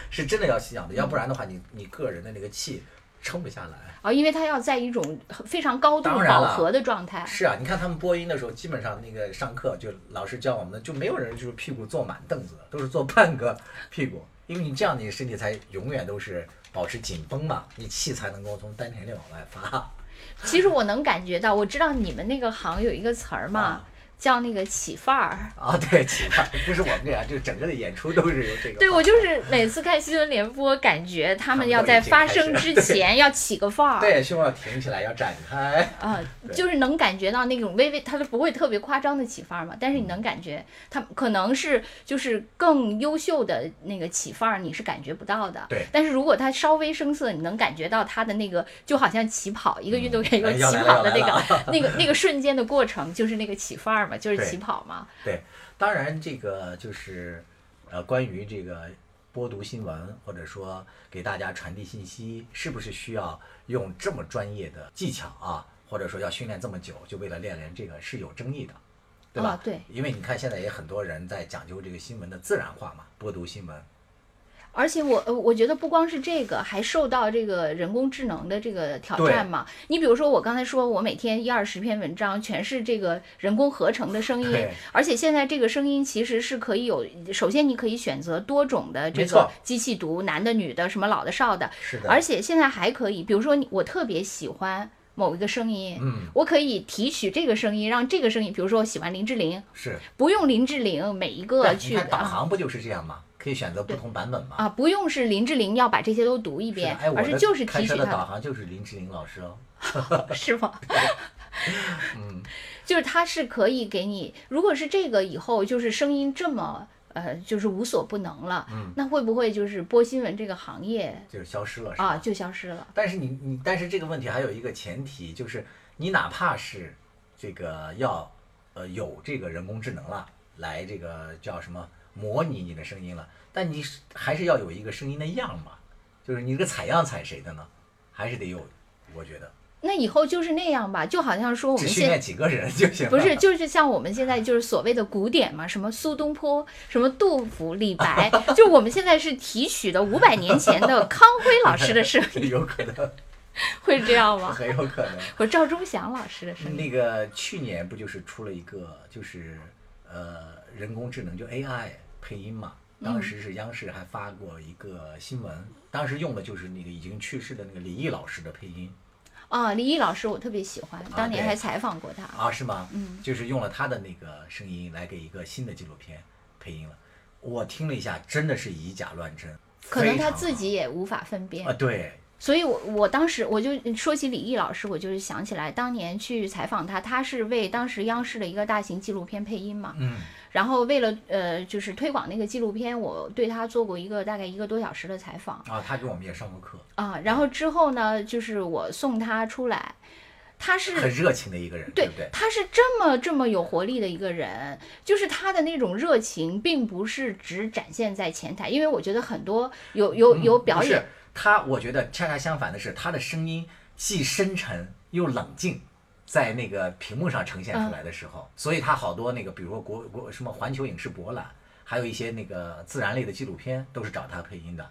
Speaker 2: 是真的要吸氧的，要不然的话你，你个人的那个气撑不下来。
Speaker 1: 啊，因为它要在一种非常高度饱和的状态。
Speaker 2: 是啊，你看他们播音的时候，基本上那个上课就老师教我们的，就没有人就是屁股坐满凳子的，都是坐半个屁股，因为你这样你的身体才永远都是保持紧绷嘛，你气才能够从丹田里往外发。
Speaker 1: 其实我能感觉到，我知道你们那个行有一个词儿嘛，
Speaker 2: 啊
Speaker 1: 叫那个起范儿。
Speaker 2: 啊，对，起范儿不是我们这样，就是整个的演出都是由这个。
Speaker 1: 对，我就是每次看新闻联播，感觉他们要在发声之前要起个范儿。
Speaker 2: 对胸要挺起来，要展开。
Speaker 1: 啊、就是能感觉到那种微微，他都不会特别夸张的起范儿嘛，但是你能感觉他可能是就是更优秀的那个起范儿，你是感觉不到的。
Speaker 2: 对
Speaker 1: 但是如果他稍微生涩，你能感觉到他的那个就好像起跑，一个运动员有起
Speaker 2: 哎要来了
Speaker 1: 跑的 那个那个那个瞬间的过程，就是那个起范儿嘛。就是
Speaker 2: 对
Speaker 1: 起跑嘛。
Speaker 2: 对，当然这个就是呃，关于这个播读新闻或者说给大家传递信息，是不是需要用这么专业的技巧啊，或者说要训练这么久，就为了练练这个是有争议的，对吧？
Speaker 1: 啊对
Speaker 2: 因为你看现在也很多人在讲究这个新闻的自然化嘛，播读新闻。
Speaker 1: 而且我呃我觉得不光是这个，还受到这个人工智能的这个挑战嘛。你比如说，我刚才说我每天一二十篇文章全是这个人工合成的声音
Speaker 2: 对，
Speaker 1: 而且现在这个声音其实是可以有，首先你可以选择多种的这个机器读，男的、女的，什么老的、少的，
Speaker 2: 是的，
Speaker 1: 而且现在还可以，比如说你我特别喜欢。某一个声音，
Speaker 2: 嗯，
Speaker 1: 我可以提取这个声音，让这个声音，比如说我喜欢林志玲，
Speaker 2: 是
Speaker 1: 不用林志玲每一个去
Speaker 2: 导
Speaker 1: 啊
Speaker 2: 航不就是这样吗？可以选择不同版本嘛。
Speaker 1: 啊，不用是林志玲要把这些都读一遍，
Speaker 2: 哎，
Speaker 1: 而是就是提取它
Speaker 2: 导航就是林志玲老师哦。
Speaker 1: 是吗？
Speaker 2: 嗯，
Speaker 1: 就是它是可以给你，如果是这个以后就是声音这么呃，就是无所不能了，
Speaker 2: 嗯
Speaker 1: 那会不会就是播新闻这个行业
Speaker 2: 就是消失了，是吧？
Speaker 1: 啊就消失了？
Speaker 2: 但是你你，但是这个问题还有一个前提，就是你哪怕是这个要呃有这个人工智能了，来这个叫什么模拟你的声音了，但你是还是要有一个声音的样嘛，就是你这个采样采谁的呢？还是得有，我觉得
Speaker 1: 那以后就是那样吧，就好像说我们现
Speaker 2: 只训练几个人就行。
Speaker 1: 不是，就是像我们现在就是所谓的古典嘛，什么苏东坡、什么杜甫、李白，就我们现在是提取的五百年前的康辉老师的声音，
Speaker 2: 有可能，
Speaker 1: 会这样吗？
Speaker 2: 很有可能。
Speaker 1: 或赵忠祥老师的声音？
Speaker 2: 那个去年不就是出了一个就是呃人工智能就 AI 配音嘛？当时是央视还发过一个新闻，当时用的就是那个已经去世的那个李毅老师的配音
Speaker 1: 啊，李毅老师我特别喜欢，当年还采访过他。
Speaker 2: 啊，是吗？
Speaker 1: 嗯，
Speaker 2: 就是用了他的那个声音来给一个新的纪录片配音了。我听了一下，真的是以假乱真，
Speaker 1: 可能他自己也无法分辨
Speaker 2: 啊，对，
Speaker 1: 所以我，我当时我就说起李毅老师，我就是想起来当年去采访他，他是为当时央视的一个大型纪录片配音嘛。
Speaker 2: 嗯，
Speaker 1: 然后为了呃，就是推广那个纪录片，我对他做过一个大概一个多小时的采访
Speaker 2: 啊，他给我们也上过课，
Speaker 1: 啊。然后之后呢，就是我送他出来，他是
Speaker 2: 很热情的一个人，
Speaker 1: 对
Speaker 2: 不对？
Speaker 1: 他是这么这么有活力的一个人，就是他的那种热情，并不是只展现在前台，因为我觉得很多有有有
Speaker 2: 嗯不是
Speaker 1: 表演，
Speaker 2: 他，我觉得恰恰相反的是，他的声音既深沉又冷静，在那个屏幕上呈现出来的时候，所以他好多那个，比如说国国什么环球影视博览，还有一些那个自然类的纪录片，都是找他配音的。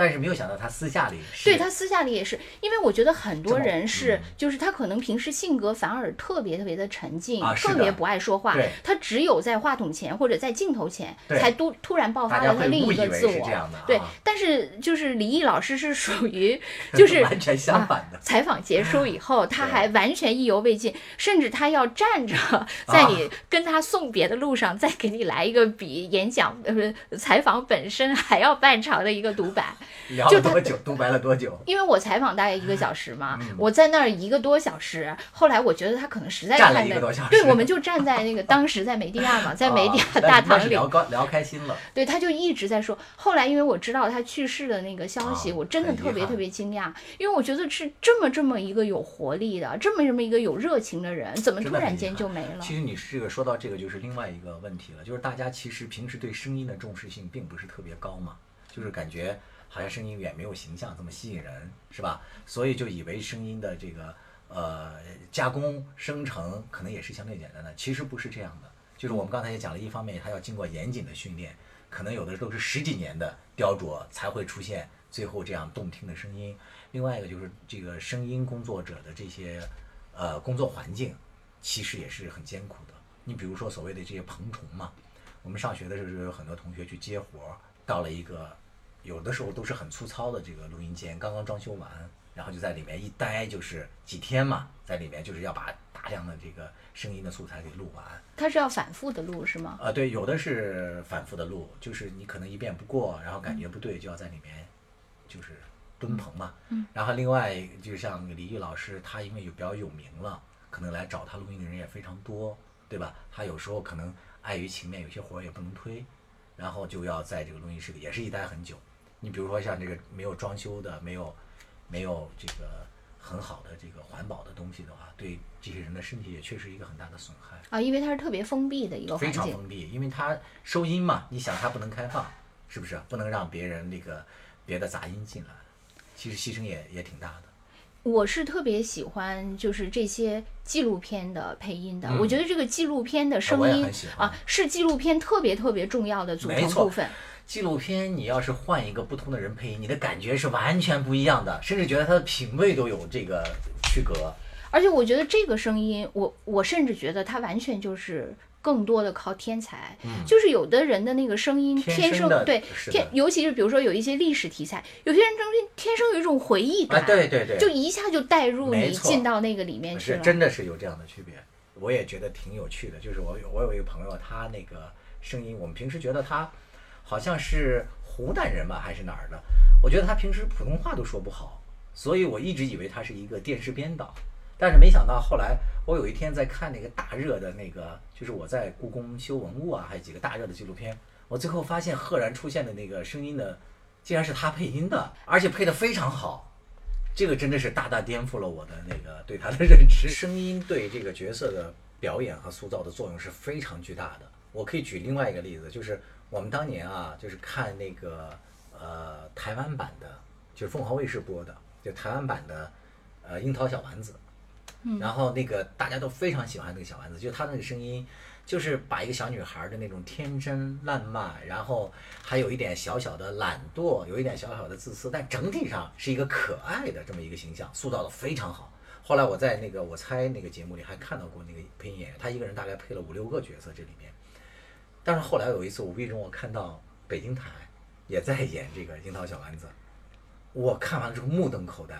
Speaker 2: 但是没有想到他私下里是
Speaker 1: 对他私下里也是，因为我觉得很多人是，
Speaker 2: 嗯
Speaker 1: 就是他可能平时性格反而特别特别的沉静，
Speaker 2: 啊
Speaker 1: 特别不爱说话，他只有在话筒前或者在镜头前才突突然爆发了他另一个自我。对，但是就是李毅老师是属于，就是
Speaker 2: 完全相反的
Speaker 1: 啊。采访结束以后，他还完全意犹未尽，甚至他要站着 在你跟他送别的路上，再给你来一个比演讲呃不是采访本身还要半长的一个独白。
Speaker 2: 聊多久？独白了多久？
Speaker 1: 因为我采访大概一个小时嘛，
Speaker 2: 嗯
Speaker 1: 我在那儿一个多小时。后来我觉得他可能实在
Speaker 2: 站了一个多小时
Speaker 1: 对，我们就站在那个当时在梅地亚嘛，在梅地亚大堂里，
Speaker 2: 聊高聊开心了。
Speaker 1: 对，他就一直在说。后来因为我知道他去世的那个消息，
Speaker 2: 啊
Speaker 1: 我真的特别特别惊讶，因为我觉得是这么这么一个有活力的，这么这么一个有热情的人，怎么突然间就没了？
Speaker 2: 其实你这个说到这个，就是另外一个问题了，就是大家其实平时对声音的重视性并不是特别高嘛，就是感觉好像声音远没有形象这么吸引人，是吧？所以就以为声音的这个呃加工生成可能也是相对简单的，其实不是这样的。就是我们刚才也讲了，一方面它要经过严谨的训练，可能有的都是十几年的雕琢才会出现最后这样动听的声音。另外一个就是这个声音工作者的这些呃工作环境，其实也是很艰苦的。你比如说所谓的这些蓬虫嘛，我们上学的时候就有很多同学去接活儿，到了一个有的时候都是很粗糙的这个录音间，刚刚装修完，然后就在里面一待就是几天嘛，在里面就是要把大量的这个声音的素材给录完。
Speaker 1: 他是要反复的录是吗？
Speaker 2: 啊，对，有的是反复的录，就是你可能一遍不过，然后感觉不对，就要在里面就是蹲棚嘛。
Speaker 1: 嗯。
Speaker 2: 然后另外就像李毅老师，他因为有比较有名了，可能来找他录音的人也非常多，对吧？他有时候可能碍于情面，有些活儿也不能推，然后就要在这个录音室里也是一待很久。你比如说像这个没有装修的，没有没有这个很好的这个环保的东西的话，对这些人的身体也确实一个很大的损害。
Speaker 1: 啊，因为它是特别封闭的一个
Speaker 2: 非
Speaker 1: 环境。
Speaker 2: 常封闭，因为它收音嘛，你想它不能开放，是不是？不能让别人那个别的杂音进来，其实牺牲也也挺大的。
Speaker 1: 我是特别喜欢就是这些纪录片的配音的，
Speaker 2: 嗯
Speaker 1: 我觉得这个纪录片的声音啊，是纪录片特别特别重要的组成部分。
Speaker 2: 纪录片你要是换一个不同的人配音，你的感觉是完全不一样的，甚至觉得他的品味都有这个区隔。
Speaker 1: 而且我觉得这个声音，我我甚至觉得他完全就是更多的靠天才，就是有的人的那个声音
Speaker 2: 嗯天
Speaker 1: 天
Speaker 2: 生的
Speaker 1: 对天，尤其是比如说有一些历史题材，有些人真是天生有一种回忆感，
Speaker 2: 啊，对对对，
Speaker 1: 就一下就带入你进到那个里面去
Speaker 2: 是
Speaker 1: 了。
Speaker 2: 真的是有这样的区别，我也觉得挺有趣的。就是我有我有一个朋友，他那个声音，我们平时觉得他好像是湖南人吧，还是哪儿的？我觉得他平时普通话都说不好，所以我一直以为他是一个电视编导。但是没想到后来，我有一天在看那个大热的那个，就是我在故宫修文物啊，还有几个大热的纪录片，我最后发现赫然出现的那个声音的，竟然是他配音的，而且配得非常好。这个真的是大大颠覆了我的那个对他的认知。声音对这个角色的表演和塑造的作用是非常巨大的。我可以举另外一个例子，就是我们当年啊，就是看那个呃台湾版的，就是凤凰卫视播的，就台湾版的呃樱桃小丸子。然后那个大家都非常喜欢那个小丸子，就她那个声音，就是把一个小女孩的那种天真烂漫，然后还有一点小小的懒惰，有一点小小的自私，但整体上是一个可爱的这么一个形象，塑造的非常好。后来我在那个我猜那个节目里还看到过那个配音演员，他一个人大概配了五六个角色这里面。但是后来有一次无意中我看到北京台也在演这个樱桃小丸子，我看完了之后目瞪口呆，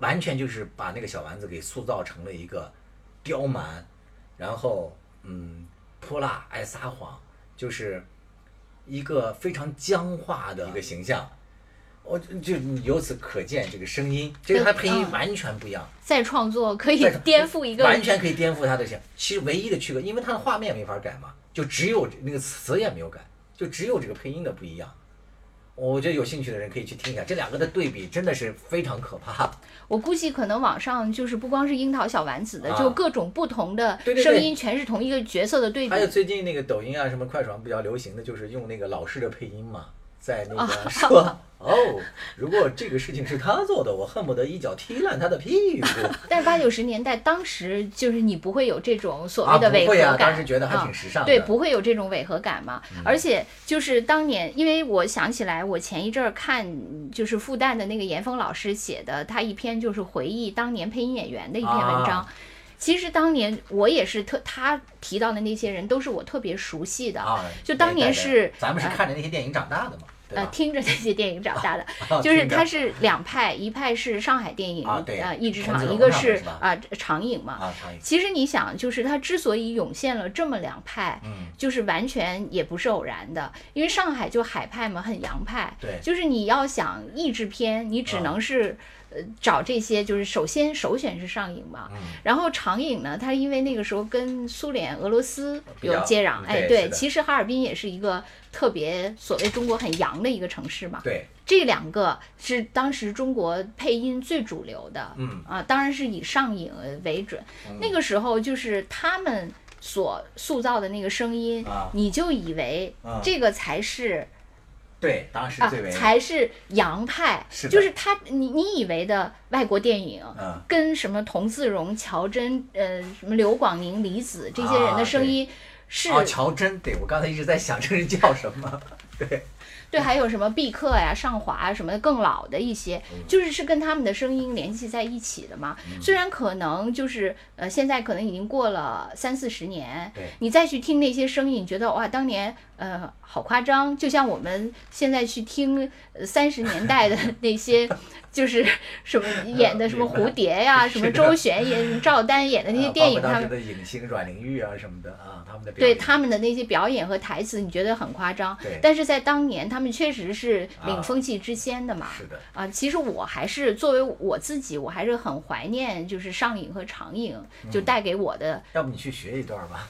Speaker 2: 完全就是把那个小丸子给塑造成了一个刁蛮，然后嗯泼辣爱撒谎，就是一个非常僵化的一个形象。我就就由此可见，这个声音，这个他配音
Speaker 1: 嗯
Speaker 2: 完全不一样，
Speaker 1: 再创作可以颠覆一个
Speaker 2: 完全可以颠覆他的形。其实唯一的区别，因为他的画面没法改嘛，就只有那个词也没有改，就只有这个配音的不一样。我觉得有兴趣的人可以去听一下，这两个的对比真的是非常可怕。
Speaker 1: 我估计可能网上就是不光是樱桃小丸子的，
Speaker 2: 啊
Speaker 1: 就各种不同的声音，全是同一个角色的对比
Speaker 2: 还。有最近那个抖音啊，什么快手上比较流行的就是用那个老式的配音嘛，在那个说 哦，如果这个事情是他做的，我恨不得一脚踢烂他的屁股。
Speaker 1: 但是八九十年代，当时就是你不会有这种所
Speaker 2: 啊，
Speaker 1: 谓的违和感，
Speaker 2: 当时觉得还
Speaker 1: 啊
Speaker 2: 挺时尚的。
Speaker 1: 对，不会有这种违和感嘛。而且就是当年，因为我想起来，我前一阵儿看就是复旦的那个严峰老师写的，他一篇就是回忆当年配音演员的一篇文章。
Speaker 2: 啊
Speaker 1: 其实当年我也是特，他提到的那些人都是我特别熟悉的，
Speaker 2: 啊，
Speaker 1: 就当年是
Speaker 2: 咱们是
Speaker 1: 呃
Speaker 2: 看着那些电影长大的嘛，
Speaker 1: 呃，听着那些电影长大的，
Speaker 2: 啊
Speaker 1: 就是它是两派，一派是上海电影
Speaker 2: 啊对。
Speaker 1: 呃译制
Speaker 2: 陈子
Speaker 1: 厂，一个
Speaker 2: 是
Speaker 1: 啊长影嘛。
Speaker 2: 啊，长影。
Speaker 1: 其实你想，就是它之所以涌现了这么两派，
Speaker 2: 嗯，
Speaker 1: 就是完全也不是偶然的，因为上海就海派嘛，很洋派，
Speaker 2: 对。
Speaker 1: 就是你要想译制片，你只
Speaker 2: 啊。
Speaker 1: 能是。呃，找这些就是首先首选是上影嘛，
Speaker 2: 嗯。
Speaker 1: 然后长影呢，它因为那个时候跟苏联、俄罗斯有接壤，
Speaker 2: 嗯
Speaker 1: 哎，对，其实哈尔滨也是一个特别所谓中国很洋的一个城市嘛，
Speaker 2: 对，
Speaker 1: 这两个是当时中国配音最主流的，
Speaker 2: 嗯。
Speaker 1: 啊，当然是以上影为准。那个时候就是他们所塑造的那个声音，
Speaker 2: 啊。
Speaker 1: 你就以为
Speaker 2: 啊
Speaker 1: 这个才是、
Speaker 2: 对，当时
Speaker 1: 啊
Speaker 2: 最为，
Speaker 1: 才是洋派，
Speaker 2: 是
Speaker 1: 就是他你你以为的外国电影。
Speaker 2: 嗯，
Speaker 1: 跟什么童自荣、乔真、呃，什么刘广宁、李子这些人的声音是、
Speaker 2: 哦，乔真，对我刚才一直在想这人叫什么，对，
Speaker 1: 对，还有什么毕克呀、上华啊什么的更老的一些，
Speaker 2: 嗯。
Speaker 1: 就是是跟他们的声音联系在一起的嘛。虽然可能就是呃，现在可能已经过了三四十年
Speaker 2: 对，
Speaker 1: 你再去听那些声音，你觉得哇，当年呃好夸张，就像我们现在去听呃三十年代的 那些。就是什么演的什么蝴蝶呀、什么周璇演、赵丹演的那些
Speaker 2: 啊
Speaker 1: 电影，他们
Speaker 2: 的影星阮玲玉啊什么的啊，他们的表
Speaker 1: 对他们的那些表演和台词，你觉得很夸张
Speaker 2: 对，
Speaker 1: 但是在当年，他们确实是领
Speaker 2: 啊
Speaker 1: 风气之先的嘛。
Speaker 2: 是的，
Speaker 1: 啊，其实我还是作为我自己，我还是很怀念，就是上影和长影
Speaker 2: 嗯
Speaker 1: 就带给我的。
Speaker 2: 要不你去学一段吧，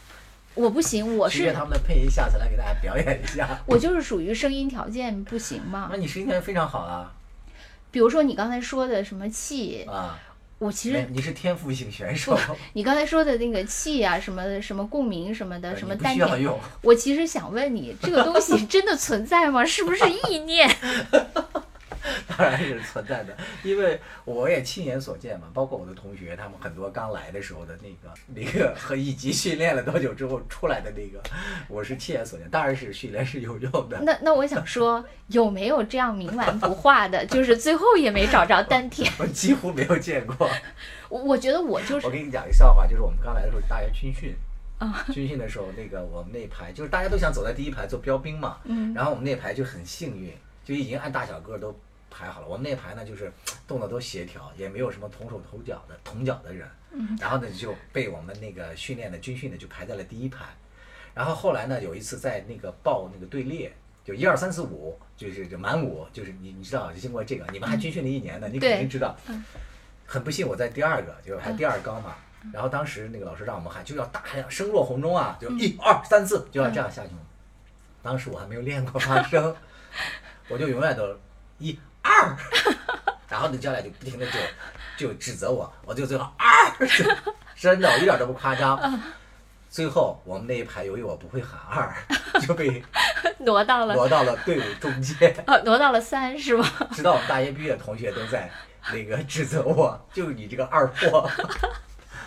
Speaker 1: 我不行，我是
Speaker 2: 学学他们的配音，下次来给大家表演一下。
Speaker 1: 我就是属于声音条件不行嘛
Speaker 2: 那。你声音条件非常好啊
Speaker 1: 比如说你刚才说的什么气，
Speaker 2: 啊，
Speaker 1: 我其实
Speaker 2: 你是天赋型选手，
Speaker 1: 你刚才说的那个气啊，什么什么共鸣什么的，什么
Speaker 2: 呃你不，需要用。
Speaker 1: 我其实想问你，这个东西 真的存在吗？是不是意念？
Speaker 2: 当然是存在的，因为我也亲眼所见嘛，包括我的同学，他们很多刚来的时候的那个那个和以及训练了多久之后出来的那个，我是亲眼所见，当然是训练是有用的。
Speaker 1: 那那我想说，有没有这样冥顽不化的，就是最后也没找着丹田？
Speaker 2: 我几乎没有见过。
Speaker 1: 我我觉得我就是
Speaker 2: 我给你讲一个笑话，就是我们刚来的时候，大学军训，
Speaker 1: 啊，
Speaker 2: 军训的时候，那个我们那一排就是大家都想走在第一排做标兵嘛，
Speaker 1: 嗯
Speaker 2: 然后我们那排就很幸运，就已经按大小个都排好了。我们那排呢，就是 动作都协调，也没有什么同手同脚的同脚的人。
Speaker 1: 嗯
Speaker 2: 然后呢，就被我们那个训练的军训的就排在了第一排。然后后来呢，有一次在那个报那个队列，就一二三四五，就是就满五，就是你你知道，就经过这个，你们还军训了一年呢，你肯定知道。
Speaker 1: 嗯
Speaker 2: 很不幸，我在第二个，就是还第二高嘛。然后当时那个老师让我们喊，就要大喊声若洪钟啊，就一二三四，就要这样下去嘛。当时我还没有练过发声，我就永远都一二，然后那教练就不停的就就指责我，我就最后二，真的，我一点都不夸张。最后我们那一排由于我不会喊二，就被
Speaker 1: 挪到了
Speaker 2: 挪到了队伍中间。
Speaker 1: 啊，挪到了三是吗？
Speaker 2: 直到我们大学毕业，同学都在那个指责我，就你这个二货。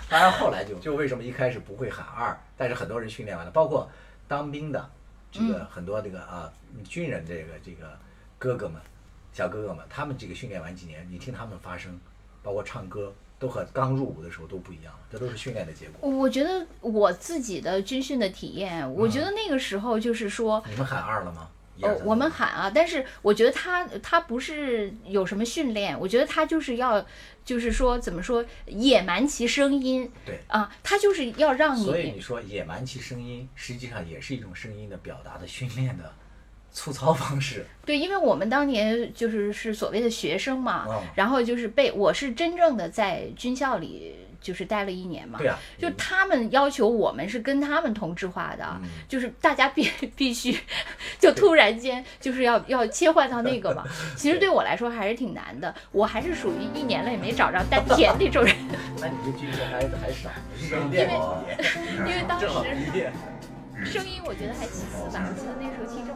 Speaker 2: 当然后来就就为什么一开始不会喊二，但是很多人训练完了，包括当兵的这个很多这个啊军人这个这个哥哥们、小哥哥们，他们这个训练完几年，你听他们发声，包括唱歌，都和刚入伍的时候都不一样了，这都是训练的结果。
Speaker 1: 我觉得我自己的军训的体验，我觉得那个时候就是说，
Speaker 2: 你们喊二了吗？
Speaker 1: 哦我们喊啊，但是我觉得他他不是有什么训练，我觉得他就是要，就是说怎么说，野蛮其声音
Speaker 2: 对。
Speaker 1: 啊，他就是要让你
Speaker 2: 所以
Speaker 1: 你
Speaker 2: 你说野蛮其声音，实际上也是一种声音的表达的训练的粗糙方式。
Speaker 1: 对，因为我们当年就是是所谓的学生嘛，
Speaker 2: 哦
Speaker 1: 然后就是被我是真正的在军校里就是待了一年嘛，
Speaker 2: 对啊，
Speaker 1: 就他们要求我们是跟他们同质化的，
Speaker 2: 嗯
Speaker 1: 就是大家必必须就突然间就是要要切换到那个嘛。其实对我来说还是挺难的，我还是属于一年了也没找着 丹田那种人，
Speaker 2: 那你这军训还还少，你是没练过
Speaker 1: 因为当时。声音我觉得还其次吧，我记得那时候听正